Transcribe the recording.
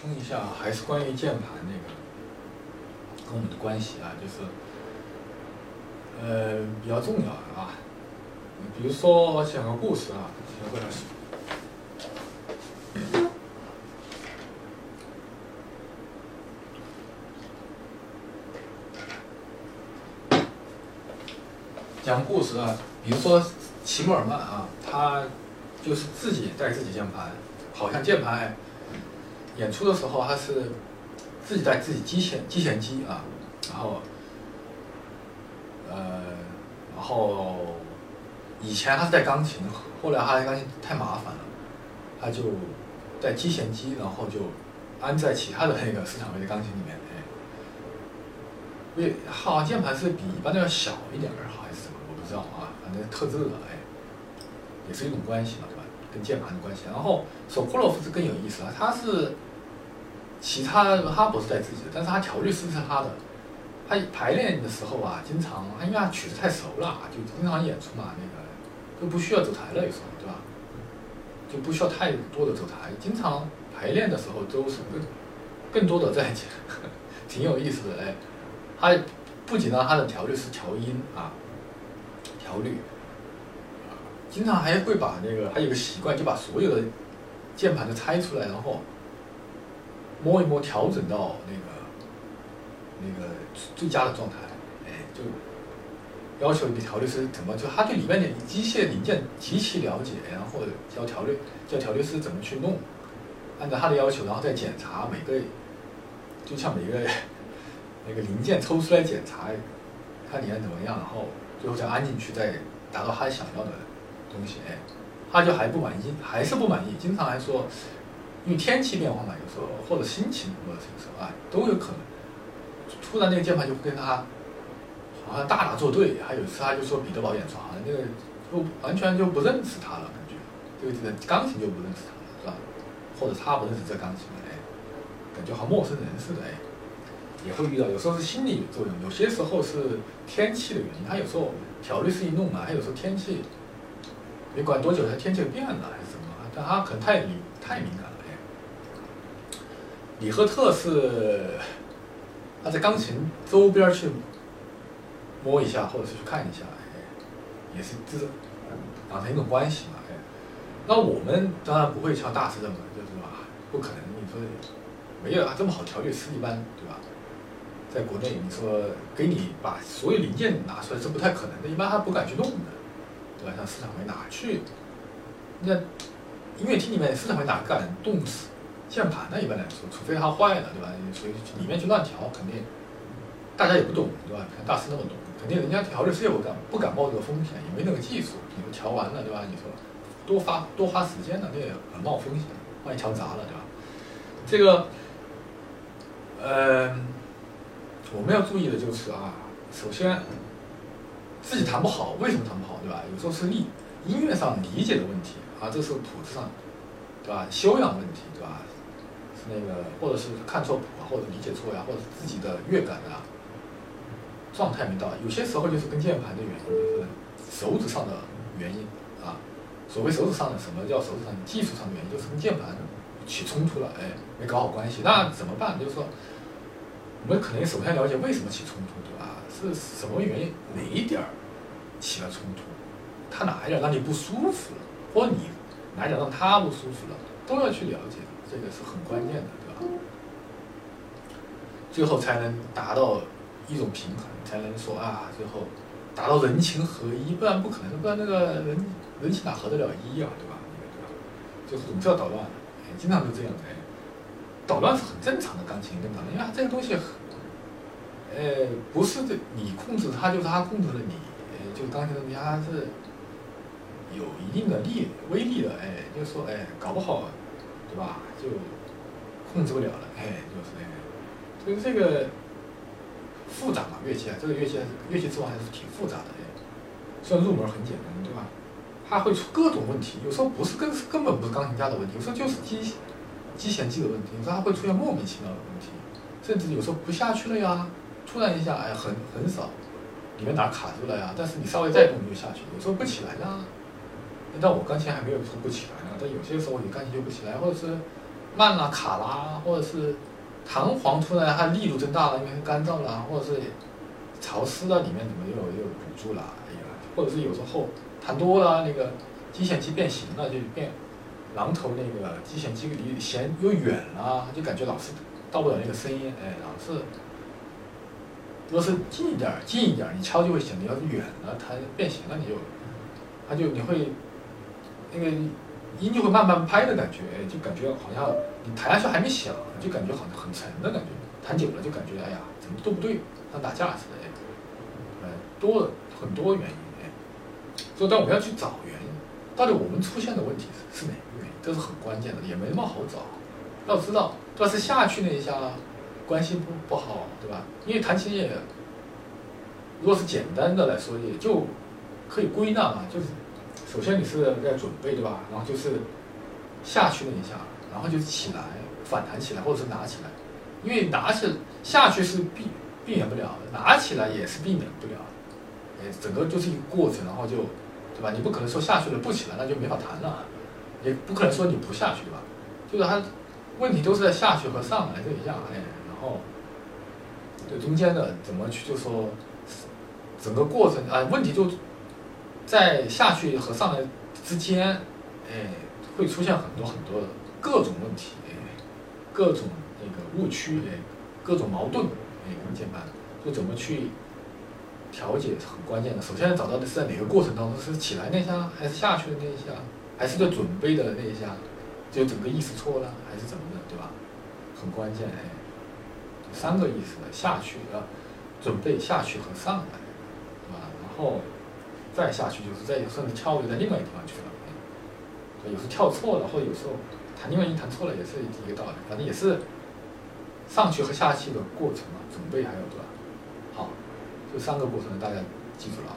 充一下，还是关于键盘那个跟我们的关系啊，就是呃比较重要的啊。比如说我讲个故事啊，讲个故事。讲故事啊，比如说齐默尔曼啊，他就是自己带自己键盘，好像键盘演出的时候他是自己带自己机弦机弦机啊，然后呃，然后以前他是带钢琴，后来他带钢琴太麻烦了，他就带机弦机，然后就安在其他的那个斯坦威的钢琴里面，因为好像键盘是比一般的要小一点儿，好像是。知道啊，反正特制的，哎，也是一种关系嘛，对吧？跟键盘的关系。然后索库洛夫是更有意思啊，他是其他他不是带自己的，但是他调律师是他的。他排练的时候啊，经常他因为他曲子太熟了，就经常演出嘛，那个都不需要走台了，有时候，对吧？就不需要太多的走台，经常排练的时候都是更更多的在，挺有意思的哎。他不仅让他的调律师调音啊。调律，经常还会把那个，还有个习惯，就把所有的键盘都拆出来，然后摸一摸，调整到那个那个最佳的状态。哎，就要求你调律师怎么，就他对里面的机械零件极其了解，然后教调律，教调律师怎么去弄，按照他的要求，然后再检查每个，就像每个那个零件抽出来检查，看里面怎么样，然后。最后再安进去，再达到他想要的东西，哎，他就还不满意，还是不满意。经常还说，因为天气变化嘛，有时候或者心情或者什么时候啊，都有可能。突然那个键盘就跟他好像大打作对。还有一次他就说彼得堡演出好像那个就完全就不认识他了，感觉这个这个钢琴就不认识他了，是吧？或者他不认识这钢琴了，哎，感觉好陌生人似的，哎。也会遇到，有时候是心理作用，有些时候是天气的原因。他有时候调律师一弄嘛，他有时候天气没管多久，他天气变了还是什么？但他可能太敏太敏感了。李赫特是他在钢琴周边去摸一下，或者是去看一下，哎，也是这养成一种关系嘛。哎，那我们当然不会像大师这么，就是吧？不可能，你说没有啊这么好调律师，一般对吧？在国内，你说给你把所有零件拿出来是不太可能的，一般他不敢去弄的，对吧？像斯坦威哪去？那音乐厅里面斯坦威哪敢动键盘呢？一般来说，除非它坏了，对吧？所以里面去乱调，肯定大家也不懂，对吧？看大师那么懂，肯定人家调律师也不敢不敢冒这个风险，也没那个技术。你说调完了，对吧？你说多花多花时间了，那也很冒风险，万一调砸了，对吧？这个，嗯。我们要注意的就是啊，首先自己弹不好，为什么弹不好，对吧？有时候是理音乐上理解的问题啊，这是谱子上，对吧？修养问题，对吧？那个，或者是看错谱啊，或者理解错呀，或者自己的乐感啊，状态没到。有些时候就是跟键盘的原因，就是手指上的原因啊。所谓手指上的，什么叫手指上的技术上的原因？就是跟键盘起冲突了，哎，没搞好关系，那怎么办？就是说。我们可能首先了解为什么起冲突，对吧？是什么原因哪一点儿起了冲突？他哪一点让你不舒服了，或你哪一点让他不舒服了，都要去了解，这个是很关键的，对吧？最后才能达到一种平衡，才能说啊，最后达到人情合一，不然不可能，不然那个人人情哪合得了一啊，对吧？对吧？就是总是要捣乱的，哎，经常是这样的。捣乱是很正常的，钢琴跟捣乱，因为它这个东西，呃，不是这你控制它，就是它控制了你，呃，就钢琴的东西它是有一定的力威力的，哎，就是说，哎，搞不好，对吧？就控制不了了，哎，就是那个，所以这个复杂嘛，乐器啊，这个乐器乐器之王还是挺复杂的，哎，虽然入门很简单，对吧？它会出各种问题，有时候不是根根本不是钢琴家的问题，有时候就是机。机弦机的问题，有时候它会出现莫名其妙的问题，甚至有时候不下去了呀，突然一下，哎，很很少，里面哪卡住了呀？但是你稍微再动就下去，有时候不起来啦。但我钢琴还没有说不起来呢，但有些时候你钢琴就不起来，或者是慢了、卡啦，或者是弹簧突然它力度增大了，因为干燥了，或者是潮湿了，里面怎么又又堵住了，哎呀，或者是有时候弹多了，那个机弦机变形了，就变榔头那个机弦机离弦又远了，就感觉老是到不了那个声音，哎，老是。如果是近一点儿，近一点儿，你敲就会响；你要是远了，它变形了，你就，它就你会，那个音就会慢慢拍的感觉，就感觉好像你弹下去还没响，就感觉好像很沉的感觉。弹久了就感觉哎呀，怎么都不对，像打架似的，哎，多很多原因，哎，所以但我们要去找原因，到底我们出现的问题是是哪个原因？这是很关键的，也没那么好找。要知道，要是下去那一下。关系不不好，对吧？因为弹琴也，如果是简单的来说，也就可以归纳嘛，就是首先你是在准备，对吧？然后就是下去那一下，然后就起来反弹起来，或者是拿起来，因为拿起下去是避避免不了的，拿起来也是避免不了，哎，整个就是一个过程，然后就，对吧？你不可能说下去了不起来，那就没法弹了，也不可能说你不下去，对吧？就是它问题都是在下去和上来这一下，哎。然后，对中间的怎么去就说，整个过程啊，问题就在下去和上来之间，哎，会出现很多很多的各种问题，哎，各种那个误区，哎，各种矛盾，哎，很简单，就怎么去调节是很关键的。首先找到的是在哪个过程当中，是起来那一下，还是下去的那一下，还是在准备的那一下，就整个意识错了，还是怎么的，对吧？很关键，哎。三个意思下去啊，准备下去和上来，对吧？然后再下去就是再甚至跳跃在另外一个地方去了，对，有时跳错了，或者有时候弹另外一弹错了，也是一个道理。反正也是上去和下去的过程嘛，准备还有对吧？好，这三个过程大家记住了啊。